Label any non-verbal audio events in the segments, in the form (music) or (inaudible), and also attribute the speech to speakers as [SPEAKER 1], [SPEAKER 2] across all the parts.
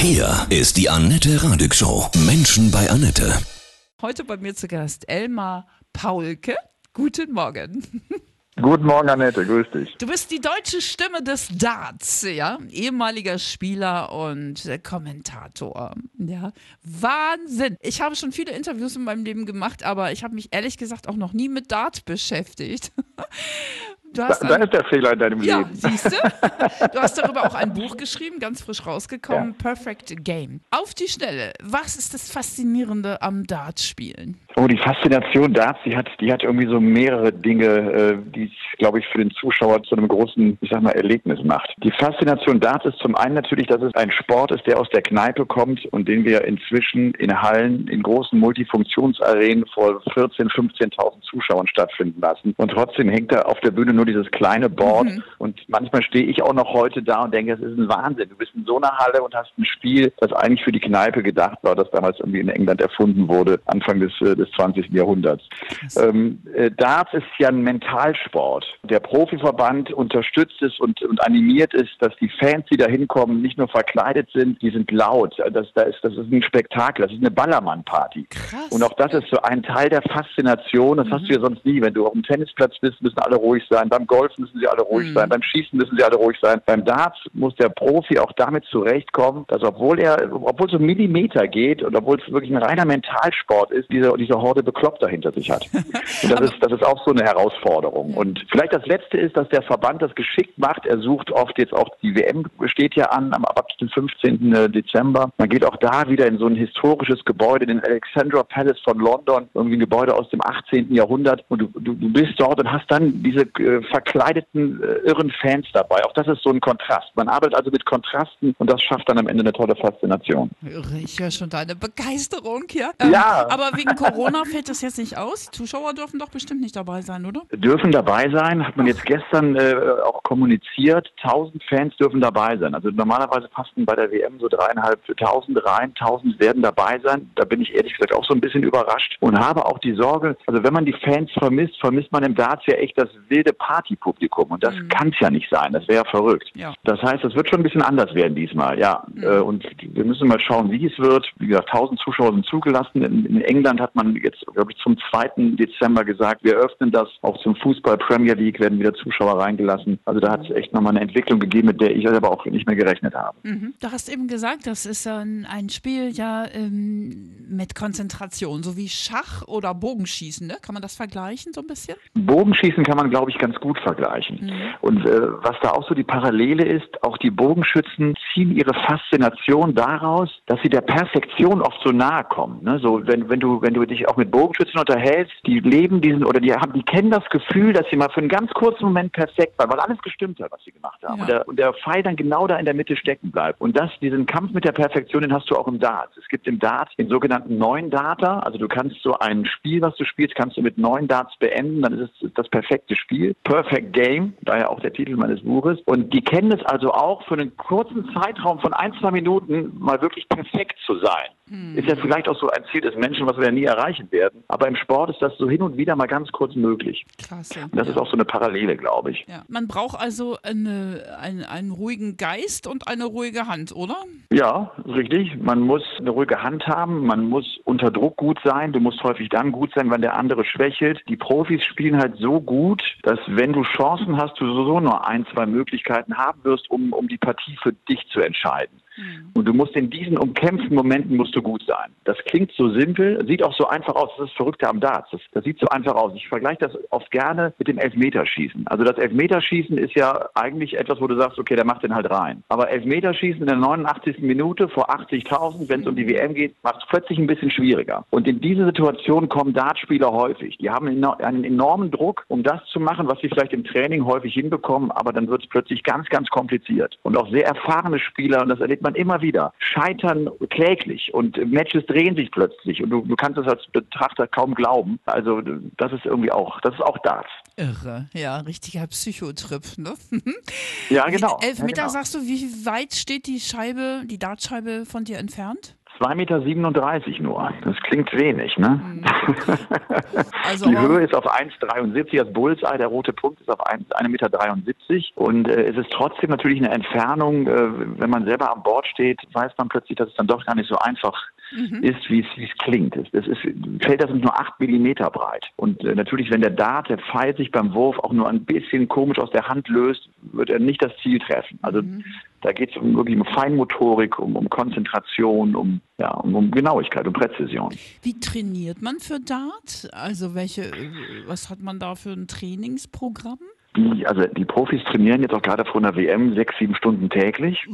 [SPEAKER 1] Hier ist die Annette Radig Show. Menschen bei Annette.
[SPEAKER 2] Heute bei mir zu Gast Elmar Paulke. Guten Morgen. (laughs)
[SPEAKER 3] Guten Morgen, Annette, grüß dich.
[SPEAKER 2] Du bist die deutsche Stimme des Darts, ja? Ehemaliger Spieler und Kommentator. Ja, Wahnsinn. Ich habe schon viele Interviews in meinem Leben gemacht, aber ich habe mich ehrlich gesagt auch noch nie mit Dart beschäftigt. (laughs)
[SPEAKER 3] Da, da, ist der Fehler in deinem
[SPEAKER 2] ja,
[SPEAKER 3] Leben. (laughs)
[SPEAKER 2] Siehst du? Du hast darüber auch ein Buch geschrieben, ganz frisch rausgekommen, ja. Perfect Game. Auf die Schnelle, was ist das Faszinierende am Dartspielen?
[SPEAKER 3] Oh, die Faszination Darts, die hat, die hat irgendwie so mehrere Dinge, äh, die es, glaube ich, für den Zuschauer zu einem großen, ich sag mal, Erlebnis macht. Die Faszination Darts ist zum einen natürlich, dass es ein Sport ist, der aus der Kneipe kommt und den wir inzwischen in Hallen, in großen Multifunktionsarenen vor 14.000, 15.000 Zuschauern stattfinden lassen. Und trotzdem hängt da auf der Bühne nur dieses kleine Board. Mhm. Und manchmal stehe ich auch noch heute da und denke, es ist ein Wahnsinn. Du bist in so einer Halle und hast ein Spiel, das eigentlich für die Kneipe gedacht war, das damals irgendwie in England erfunden wurde, Anfang des, äh, des 20. Jahrhunderts. Ähm, äh, Darts ist ja ein Mentalsport. Der Profiverband unterstützt es und, und animiert es, dass die Fans, die da hinkommen, nicht nur verkleidet sind, die sind laut. Das, das, ist, das ist ein Spektakel, das ist eine Ballermann-Party. Und auch das ist so ein Teil der Faszination. Das mhm. hast du ja sonst nie. Wenn du auf dem Tennisplatz bist, müssen alle ruhig sein. Beim Golf müssen sie alle ruhig mhm. sein. Beim Schießen müssen sie alle ruhig sein. Beim Darts muss der Profi auch damit zurechtkommen, dass obwohl er, obwohl es so Millimeter geht und obwohl es wirklich ein reiner Mentalsport ist, diese, diese Horde Bekloppter hinter sich hat. (laughs) Und das ist, das ist auch so eine Herausforderung. Und vielleicht das Letzte ist, dass der Verband das geschickt macht. Er sucht oft jetzt auch, die WM steht ja an, am ab dem 15. Äh, Dezember. Man geht auch da wieder in so ein historisches Gebäude, den Alexandra Palace von London, irgendwie ein Gebäude aus dem 18. Jahrhundert. Und du, du, du bist dort und hast dann diese äh, verkleideten, äh, irren Fans dabei. Auch das ist so ein Kontrast. Man arbeitet also mit Kontrasten und das schafft dann am Ende eine tolle Faszination.
[SPEAKER 2] Ich höre schon deine Begeisterung hier. Ähm, ja. Aber wegen Corona fällt das jetzt nicht aus. Zuschauer dürfen doch bestimmt nicht dabei sein, oder?
[SPEAKER 3] Dürfen dabei sein, hat man jetzt gestern äh, auch kommuniziert. Tausend Fans dürfen dabei sein. Also normalerweise passen bei der WM so dreieinhalbtausend rein. Tausend werden dabei sein. Da bin ich ehrlich gesagt auch so ein bisschen überrascht und habe auch die Sorge, also wenn man die Fans vermisst, vermisst man im Darts ja echt das wilde Partypublikum. Und das mhm. kann es ja nicht sein. Das wäre ja verrückt. Ja. Das heißt, es wird schon ein bisschen anders werden diesmal. Ja. Mhm. Äh, und wir müssen mal schauen, wie es wird. Wie gesagt, 1000 Zuschauer sind zugelassen. In, in England hat man jetzt, glaube ich, zum 2. Dezember gesagt, wir öffnen das. Auch zum Fußball Premier League werden wieder Zuschauer reingelassen. Also da hat es echt nochmal eine Entwicklung gegeben, mit der ich aber auch nicht mehr gerechnet habe.
[SPEAKER 2] Mhm. Du hast eben gesagt, das ist ein, ein Spiel ja ähm, mit Konzentration, so wie Schach oder Bogenschießen. Ne? Kann man das vergleichen so ein bisschen?
[SPEAKER 3] Bogenschießen kann man, glaube ich, ganz gut vergleichen. Mhm. Und äh, was da auch so die Parallele ist, auch die Bogenschützen ziehen ihre Faszination daraus, dass sie der Perfektion oft so nahe kommen. Ne? So, wenn, wenn du, wenn du dich auch mit Bogenschützen unterhältst, die leben diesen oder die haben, die kennen das Gefühl, dass sie mal für einen ganz kurzen Moment perfekt waren, weil alles gestimmt hat, was sie gemacht haben. Ja. Und, der, und der Pfeil dann genau da in der Mitte stecken bleibt. Und das, diesen Kampf mit der Perfektion, den hast du auch im Dart. Es gibt im Dart den sogenannten neun Data. Also du kannst so ein Spiel, was du spielst, kannst du mit neun Darts beenden, dann ist es das perfekte Spiel. Perfect Game, daher auch der Titel meines Buches. Und die kennen es also auch für einen kurzen Zeitraum von ein, zwei Minuten mal wirklich perfekt zu sein. Hm. Ist ja vielleicht auch so ein Ziel des Menschen, was wir ja nie erreichen werden. Aber im Sport ist das so hin und wieder mal ganz kurz möglich. Klasse. Und das ja. ist auch so eine Parallele, glaube ich.
[SPEAKER 2] Ja. Man braucht also eine, einen, einen ruhigen Geist und eine ruhige Hand, oder?
[SPEAKER 3] Ja, richtig. Man muss eine ruhige Hand haben, man muss unter Druck gut sein. Du musst häufig dann gut sein, wenn der andere schwächelt. Die Profis spielen halt so gut, dass wenn du Chancen hast, du sowieso nur ein, zwei Möglichkeiten haben wirst, um, um die Partie für dich zu entscheiden. Mhm. Und du musst in diesen umkämpften Momenten musst du gut sein. Das klingt so simpel, sieht auch so einfach aus. Das ist das Verrückte am Darts. Das, das sieht so einfach aus. Ich vergleiche das oft gerne mit dem Elfmeterschießen. Also das Elfmeterschießen ist ja eigentlich etwas, wo du sagst, okay, der macht den halt rein. Aber Elfmeterschießen in der 89. Minute vor 80.000, wenn es um die WM geht, macht es plötzlich ein bisschen schwieriger. Und in diese Situation kommen Dartspieler häufig. Die haben einen enormen Druck, um das zu machen, was sie vielleicht im Training häufig hinbekommen, aber dann wird es plötzlich ganz, ganz kompliziert. Und auch sehr erfahrene Spieler, und das erlebt man man immer wieder. Scheitern kläglich und Matches drehen sich plötzlich und du, du kannst es als Betrachter kaum glauben. Also das ist irgendwie auch, das ist auch Darts.
[SPEAKER 2] Irre, ja, richtiger Psychotrip, ne?
[SPEAKER 3] ja, genau.
[SPEAKER 2] Elf Meter,
[SPEAKER 3] ja, genau.
[SPEAKER 2] sagst du, wie weit steht die Scheibe, die Dartscheibe von dir entfernt?
[SPEAKER 3] 2,37 Meter nur. Das klingt wenig, ne?
[SPEAKER 2] Mhm. Also, (laughs)
[SPEAKER 3] die Höhe ist auf 1,73, das Bullseye, der rote Punkt ist auf 1,73 Meter. Und äh, es ist trotzdem natürlich eine Entfernung, äh, wenn man selber an Bord steht, weiß man plötzlich, dass es dann doch gar nicht so einfach
[SPEAKER 2] Mhm.
[SPEAKER 3] ist, wie es, wie es klingt. Das ist, Felder sind nur 8 Millimeter breit. Und äh, natürlich, wenn der Dart, der Pfeil sich beim Wurf auch nur ein bisschen komisch aus der Hand löst, wird er nicht das Ziel treffen. Also
[SPEAKER 2] Mhm.
[SPEAKER 3] Da geht es um, wirklich um Feinmotorik, um, um Konzentration, um, ja, um, um Genauigkeit, um Präzision.
[SPEAKER 2] Wie trainiert man für Dart? Also welche, äh, was hat man da für ein Trainingsprogramm?
[SPEAKER 3] Die, also die Profis trainieren jetzt auch gerade vor einer WM sechs, sieben Stunden täglich.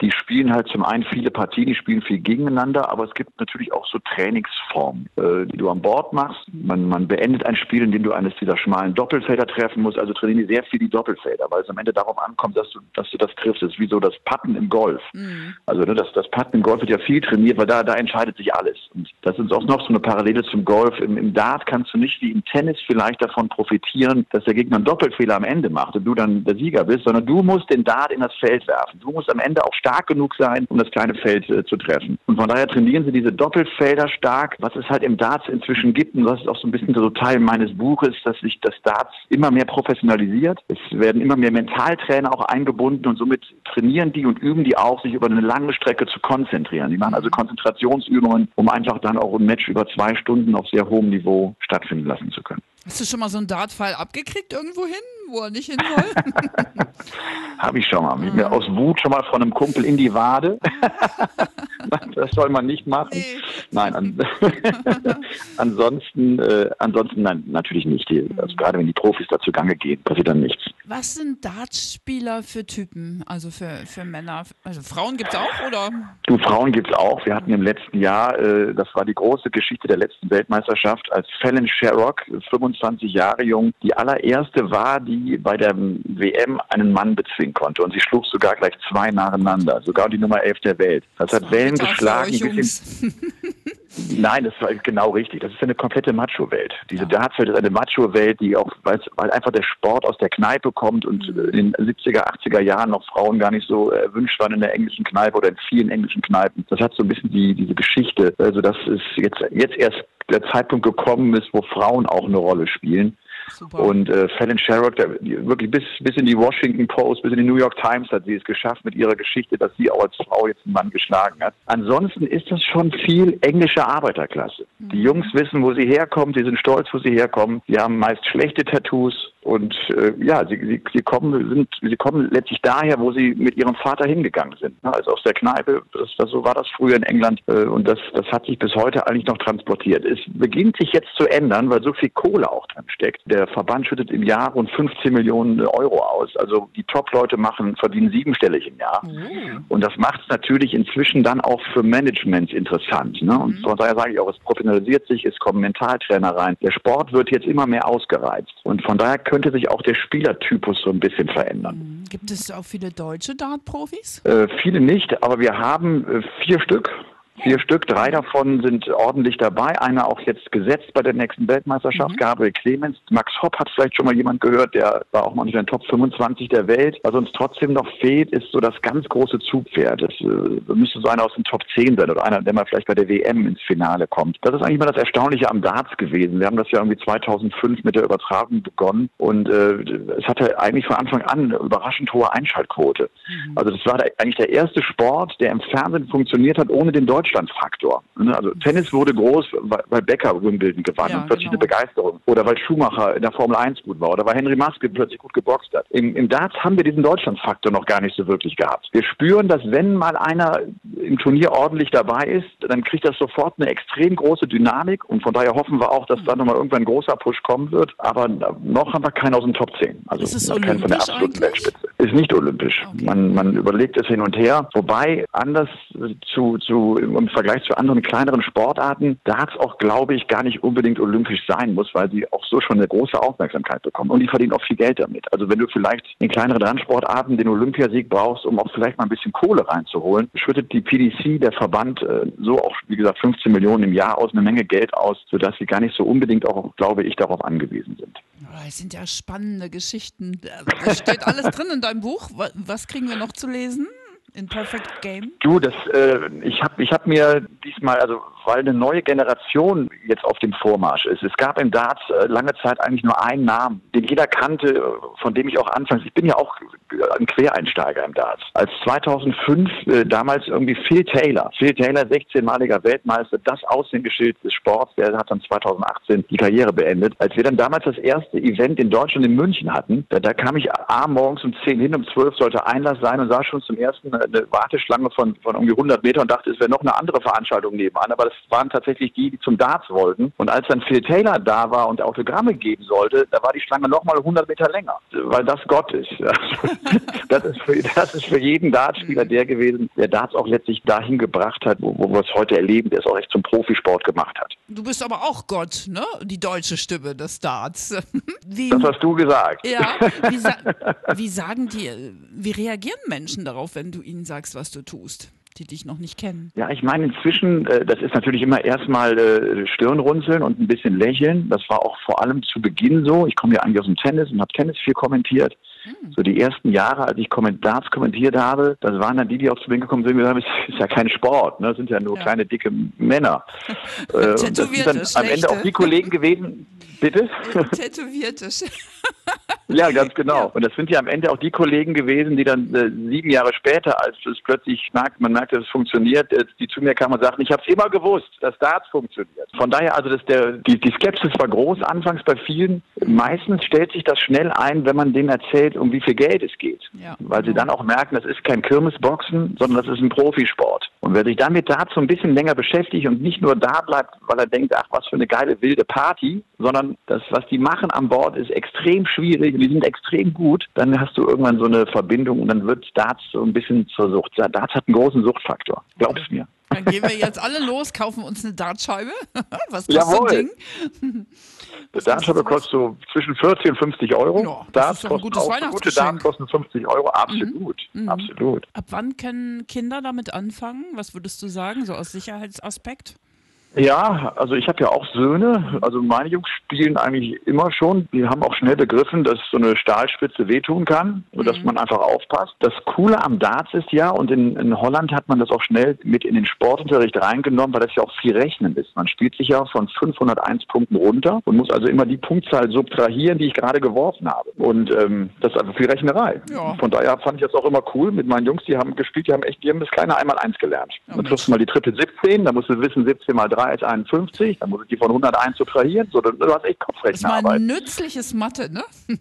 [SPEAKER 3] Die spielen halt zum einen viele Partien, die spielen viel gegeneinander, aber es gibt natürlich auch so Trainingsformen, äh, die du an Bord machst. Man, man beendet ein Spiel, in dem du eines dieser schmalen Doppelfelder treffen musst. Also trainieren die sehr viel die Doppelfelder, weil es am Ende darauf ankommt, dass du, dass du das triffst. Das ist wie so das Patten im Golf. Also ne, das, das Patten im Golf wird ja viel trainiert, weil da, da entscheidet sich alles. Und das ist auch noch so eine Parallele zum Golf. Im, Im Dart kannst du nicht wie im Tennis vielleicht davon profitieren, dass der Gegner einen Doppelfehler am Ende macht und du dann der Sieger bist, sondern du musst den Dart in das Feld werfen. Du musst am Ende auch stark genug sein, um das kleine Feld äh, zu treffen. Und von daher trainieren sie diese Doppelfelder stark, was es halt im Darts inzwischen gibt. Und das ist auch so ein bisschen so Teil meines Buches, dass sich das Darts immer mehr professionalisiert. Es werden immer mehr Mentaltrainer auch eingebunden und somit trainieren die und üben die auch, sich über eine lange Strecke zu konzentrieren. Die machen also Konzentrationsübungen, um einfach dann auch ein Match über zwei Stunden auf sehr hohem Niveau stattfinden lassen zu können.
[SPEAKER 2] Hast du schon mal so einen Dartpfeil abgekriegt irgendwo hin, wo er nicht hin soll? (laughs)
[SPEAKER 3] Habe ich schon mal. Mir aus Wut schon mal von einem Kumpel in die Wade. (laughs) (laughs) das soll man nicht machen.
[SPEAKER 2] Nee.
[SPEAKER 3] Nein, an, (laughs) ansonsten, äh, ansonsten nein, natürlich nicht. Die, also gerade wenn die Profis da zugange gehen, passiert dann nichts.
[SPEAKER 2] Was sind Dartspieler für Typen? Also für, für Männer? Also Frauen gibt es auch, oder?
[SPEAKER 3] Du, Frauen gibt's auch. Wir hatten im letzten Jahr, äh, das war die große Geschichte der letzten Weltmeisterschaft, als Fallon Sherrock, 25 Jahre jung, die allererste war, die bei der WM einen Mann bezwingen konnte. Und sie schlug sogar gleich zwei nacheinander, sogar die Nummer 11 der Welt. Das hat Wellen Geschlagen.
[SPEAKER 2] euch
[SPEAKER 3] bis hin-
[SPEAKER 2] Jungs. (laughs)
[SPEAKER 3] Nein, das war genau richtig. Das ist eine komplette Macho-Welt. Diese Dartswelt ist eine Macho-Welt, die auch, weil, weil einfach der Sport aus der Kneipe kommt und äh, in den 70er, 80er Jahren noch Frauen gar nicht so erwünscht waren in der englischen Kneipe oder in vielen englischen Kneipen. Das hat so ein bisschen die, diese Geschichte, also dass es jetzt, jetzt erst der Zeitpunkt gekommen ist, wo Frauen auch eine Rolle spielen.
[SPEAKER 2] Super.
[SPEAKER 3] Und äh, Fallon Sherrock, der, wirklich bis, bis in die Washington Post, bis in die New York Times hat sie es geschafft mit ihrer Geschichte, dass sie auch als Frau jetzt einen Mann geschlagen hat. Ansonsten ist das schon viel englische Arbeiterklasse. Die Jungs wissen, wo sie herkommen, sie sind stolz, wo sie herkommen. Sie haben meist schlechte Tattoos und äh, ja, sie, sie, sie kommen sind, sie kommen letztlich daher, wo sie mit ihrem Vater hingegangen sind. Ne? Also aus der Kneipe, das, das, so war das früher in England äh, und das, das hat sich bis heute eigentlich noch transportiert. Es beginnt sich jetzt zu ändern, weil so viel Kohle auch drin steckt. Der Verband schüttet im Jahr rund 15 Millionen Euro aus. Also die Top-Leute machen, verdienen siebenstellig im Jahr. Und das macht es natürlich inzwischen dann auch für Management interessant. Ne? Und von daher sage ich auch, es professionalisiert sich, es kommen Mentaltrainer rein. Der Sport wird jetzt immer mehr ausgereizt. Und von daher könnte sich auch der Spielertypus so ein bisschen verändern.
[SPEAKER 2] Gibt es auch viele deutsche Dartprofis?
[SPEAKER 3] Äh, viele nicht, aber wir haben äh, vier Stück. Vier Stück, drei davon sind ordentlich dabei. Einer auch jetzt gesetzt bei der nächsten Weltmeisterschaft, Gabriel Clemens. Max Hopp hat vielleicht schon mal jemand gehört, der war auch mal unter den Top 25 der Welt. Was uns trotzdem noch fehlt, ist so das ganz große Zugpferd. Das äh, müsste so einer aus den Top 10 sein oder einer, der mal vielleicht bei der WM ins Finale kommt. Das ist eigentlich mal das Erstaunliche am Darts gewesen. Wir haben das ja irgendwie 2005 mit der Übertragung begonnen und äh, es hatte eigentlich von Anfang an eine überraschend hohe Einschaltquote. Also das war der, eigentlich der erste Sport, der im Fernsehen funktioniert hat, ohne den Deutschlandfaktor. Ne, Also Tennis wurde groß, weil weil Becker Wimbledon gewann
[SPEAKER 2] Ja,
[SPEAKER 3] und plötzlich
[SPEAKER 2] genau.
[SPEAKER 3] eine Begeisterung. Oder weil Schumacher in der Formel 1 gut war. Oder weil Henry Maske plötzlich gut geboxt hat. Im, Im Darts haben wir diesen Deutschlandfaktor noch gar nicht so wirklich gehabt. Wir spüren, dass wenn mal einer im Turnier ordentlich dabei ist, dann kriegt das sofort eine extrem große Dynamik. Und von daher hoffen wir auch, dass
[SPEAKER 2] Mhm.
[SPEAKER 3] da nochmal irgendwann ein großer Push kommen wird. Aber noch haben wir keinen aus den Top 10. Also
[SPEAKER 2] Ist es
[SPEAKER 3] keinen von der absoluten
[SPEAKER 2] eigentlich?
[SPEAKER 3] Weltspitze. Ist nicht olympisch.
[SPEAKER 2] Okay.
[SPEAKER 3] Man, man überlegt es hin und her. Wobei anders zu, zu, im Vergleich zu anderen kleineren Sportarten, Darts auch, glaube ich, gar nicht unbedingt olympisch sein muss, weil sie auch so schon eine große Aufmerksamkeit bekommen. Und die verdienen auch viel Geld damit. Also wenn du vielleicht in kleineren Randsportarten den Olympiasieg brauchst, um auch vielleicht mal ein bisschen Kohle reinzuholen, schüttet die PDC, der Verband, äh, so auch, wie gesagt, 15 Millionen im Jahr aus, eine Menge Geld aus, sodass sie gar nicht so unbedingt auch, glaube ich, darauf angewiesen sind.
[SPEAKER 2] Das sind ja spannende Geschichten. Da steht alles drin in deinem Buch. Wa- Was kriegen wir noch zu lesen? in Perfect Game?
[SPEAKER 3] Du, das, äh, ich habe ich hab mir diesmal, also weil eine neue Generation jetzt auf dem Vormarsch ist. Es gab im Darts äh, lange Zeit eigentlich nur einen Namen, den jeder kannte, von dem ich auch anfangs, ich bin ja auch ein Quereinsteiger im Darts. Als 2005 äh, damals irgendwie Phil Taylor, Phil Taylor, 16-maliger Weltmeister, das Aushängeschild des Sports, der hat dann 2018 die Karriere beendet. Als wir dann damals das erste Event in Deutschland in München hatten, da, da kam ich A morgens um 10 hin, um 12 sollte Einlass sein und sah schon zum ersten eine Warteschlange von, von irgendwie 100 Metern und dachte, es wäre noch eine andere Veranstaltung nebenan, aber das waren tatsächlich die, die zum Darts wollten. Und als dann Phil Taylor da war und Autogramme geben sollte, da war die Schlange nochmal 100 Meter länger, weil das Gott ist. (laughs) (laughs) das, ist für, das ist für jeden Dartspieler der gewesen, der Darts auch letztlich dahin gebracht hat, wo, wo wir es heute erleben, der es auch echt zum Profisport gemacht hat.
[SPEAKER 2] Du bist aber auch Gott, ne? Die deutsche Stimme des Darts. (laughs)
[SPEAKER 3] Wie, das hast du gesagt.
[SPEAKER 2] Ja. Wie, sa (laughs) wie sagen die, wie reagieren Menschen darauf, wenn du ihnen sagst, was du tust? die dich noch nicht kennen?
[SPEAKER 3] Ja, ich meine inzwischen, äh, das ist natürlich immer erstmal äh, Stirnrunzeln und ein bisschen lächeln. Das war auch vor allem zu Beginn so. Ich komme ja eigentlich aus dem Tennis und habe Tennis viel kommentiert. Hm. So die ersten Jahre, als ich Darts kommentiert habe, das waren dann die, die auch zu mir gekommen sind und gesagt haben, es ist ja kein Sport, ne? das sind ja nur ja. kleine, dicke Männer. (laughs)
[SPEAKER 2] äh, das sind dann
[SPEAKER 3] am Ende auch die Kollegen gewesen, bitte? (laughs)
[SPEAKER 2] Tätowierte. (laughs)
[SPEAKER 3] Ja, ganz (laughs) genau. Und das sind ja am Ende auch die Kollegen gewesen, die dann äh, sieben Jahre später, als es plötzlich merkt, man merkt, dass es funktioniert, äh, die zu mir kamen und sagten, ich habe es immer gewusst, dass Darts funktioniert. Von daher, also dass der, die, die Skepsis war groß anfangs bei vielen. Meistens stellt sich das schnell ein, wenn man denen erzählt, um wie viel Geld es geht. Ja. Weil sie dann auch merken, das ist kein Kirmesboxen, sondern das ist ein Profisport. Und wer sich dann mit Darts so ein bisschen länger beschäftigt und nicht nur da bleibt, weil er denkt, ach, was für eine geile wilde Party, sondern das, was die machen an Bord, ist extrem schwierig und die sind extrem gut, dann hast du irgendwann so eine Verbindung und dann wird Darts so ein bisschen zur Sucht. Darts hat einen großen Suchtfaktor, glaub's mir.
[SPEAKER 2] Dann gehen wir jetzt alle los, kaufen uns eine Dartscheibe. (laughs) Was kostet Jawohl. so ein Ding?
[SPEAKER 3] Eine Dartscheibe kostet so zwischen 40 und 50 Euro.
[SPEAKER 2] Ja, das ein gutes auch,
[SPEAKER 3] Gute Darts kosten 50 Euro, absolut, mhm. mhm. absolut.
[SPEAKER 2] Ab wann können Kinder damit anfangen? Was würdest du sagen, so aus Sicherheitsaspekt?
[SPEAKER 3] Ja, also ich habe ja auch Söhne. Also meine Jungs spielen eigentlich immer schon. Die haben auch schnell begriffen, dass so eine Stahlspitze wehtun kann, sodass mhm. man einfach aufpasst. Das Coole am Darts ist ja, und in, in, Holland hat man das auch schnell mit in den Sportunterricht reingenommen, weil das ja auch viel Rechnen ist. Man spielt sich ja von 501 Punkten runter und muss also immer die Punktzahl subtrahieren, die ich gerade geworfen habe. Und ähm, das ist einfach viel Rechnerei. Ja. Von daher fand ich das auch immer cool mit meinen Jungs. Die haben gespielt, die haben echt, die haben das kleine einmal eins gelernt. Ja, dann triffst du mal die Triple 17, da musst du wissen, 17 mal 3 3 ist 51, dann muss ich die von 101 subtrahieren. So, du, hast echt Kopfrechenarbeit.
[SPEAKER 2] Das ist mal nützliches Mathe, ne? (laughs)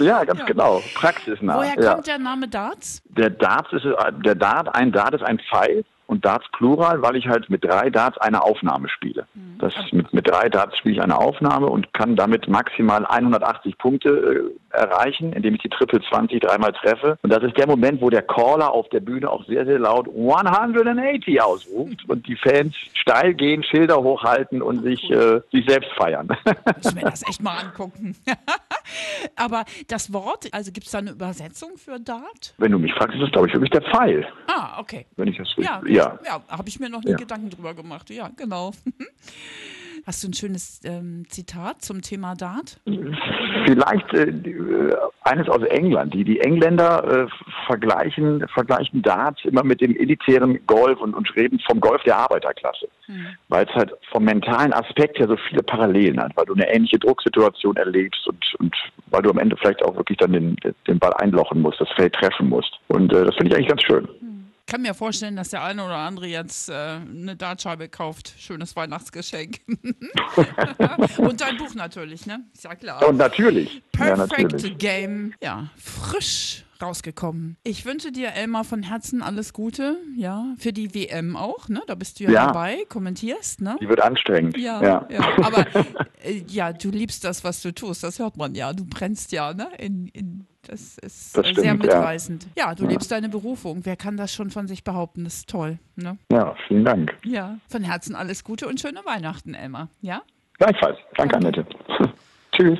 [SPEAKER 3] Ja, ganz ja. genau. Praxisnah.
[SPEAKER 2] Woher
[SPEAKER 3] ja.
[SPEAKER 2] kommt der Name Darts?
[SPEAKER 3] Der Darts ist der Dart, ein Dart ist ein Pfeil und Darts Plural, weil ich halt mit drei Darts eine Aufnahme spiele. Mhm. Das mit, mit drei Darts spiele ich eine Aufnahme und kann damit maximal 180 Punkte äh, erreichen, indem ich die Triple 20 dreimal treffe. Und das ist der Moment, wo der Caller auf der Bühne auch sehr, sehr laut 180 ausruft und die Fans steil gehen, Schilder hochhalten und sich, äh, sich selbst feiern. (laughs)
[SPEAKER 2] Ich mir das echt mal angucken. (laughs) Aber das Wort, also gibt es da eine Übersetzung für Dart?
[SPEAKER 3] Wenn du mich fragst, ist das, glaube ich, wirklich der Pfeil.
[SPEAKER 2] Ah, okay.
[SPEAKER 3] Wenn ich das
[SPEAKER 2] ja, ja. Ja habe ich mir noch nie ja. Gedanken drüber gemacht. Ja, genau. (laughs) Hast du ein schönes ähm, Zitat zum Thema Dart?
[SPEAKER 3] Vielleicht äh, äh, eines aus England. Die, die Engländer äh, vergleichen, vergleichen Dart immer mit dem elitären Golf und, und reden vom Golf der Arbeiterklasse. Mhm. Weil es halt vom mentalen Aspekt ja so viele Parallelen hat, weil du eine ähnliche Drucksituation erlebst und, und weil du am Ende vielleicht auch wirklich dann den, den Ball einlochen musst, das Feld treffen musst. Und äh, das finde ich eigentlich ganz schön. Mhm
[SPEAKER 2] kann mir vorstellen, dass der eine oder andere jetzt äh, eine Dartscheibe kauft. Schönes Weihnachtsgeschenk. (laughs) Und dein Buch natürlich, ne? Ist ja klar.
[SPEAKER 3] Und natürlich.
[SPEAKER 2] Perfect
[SPEAKER 3] ja, natürlich.
[SPEAKER 2] Game. Ja, frisch rausgekommen. Ich wünsche dir, Elmar, von Herzen alles Gute, ja, für die WM auch, ne? Da bist du ja, ja. dabei, kommentierst, ne?
[SPEAKER 3] Die wird anstrengend.
[SPEAKER 2] Ja, ja. ja. aber äh, ja, du liebst das, was du tust, das hört man ja. Du brennst ja, ne? In, in das ist
[SPEAKER 3] das
[SPEAKER 2] stimmt, sehr mitreißend. Ja, ja du ja. lebst deine Berufung. Wer kann das schon von sich behaupten? Das ist toll. Ne?
[SPEAKER 3] Ja, vielen Dank.
[SPEAKER 2] Ja, von Herzen alles Gute und schöne Weihnachten, Elmar. Ja?
[SPEAKER 3] Gleichfalls. Danke, Danke. Annette. (laughs) Tschüss.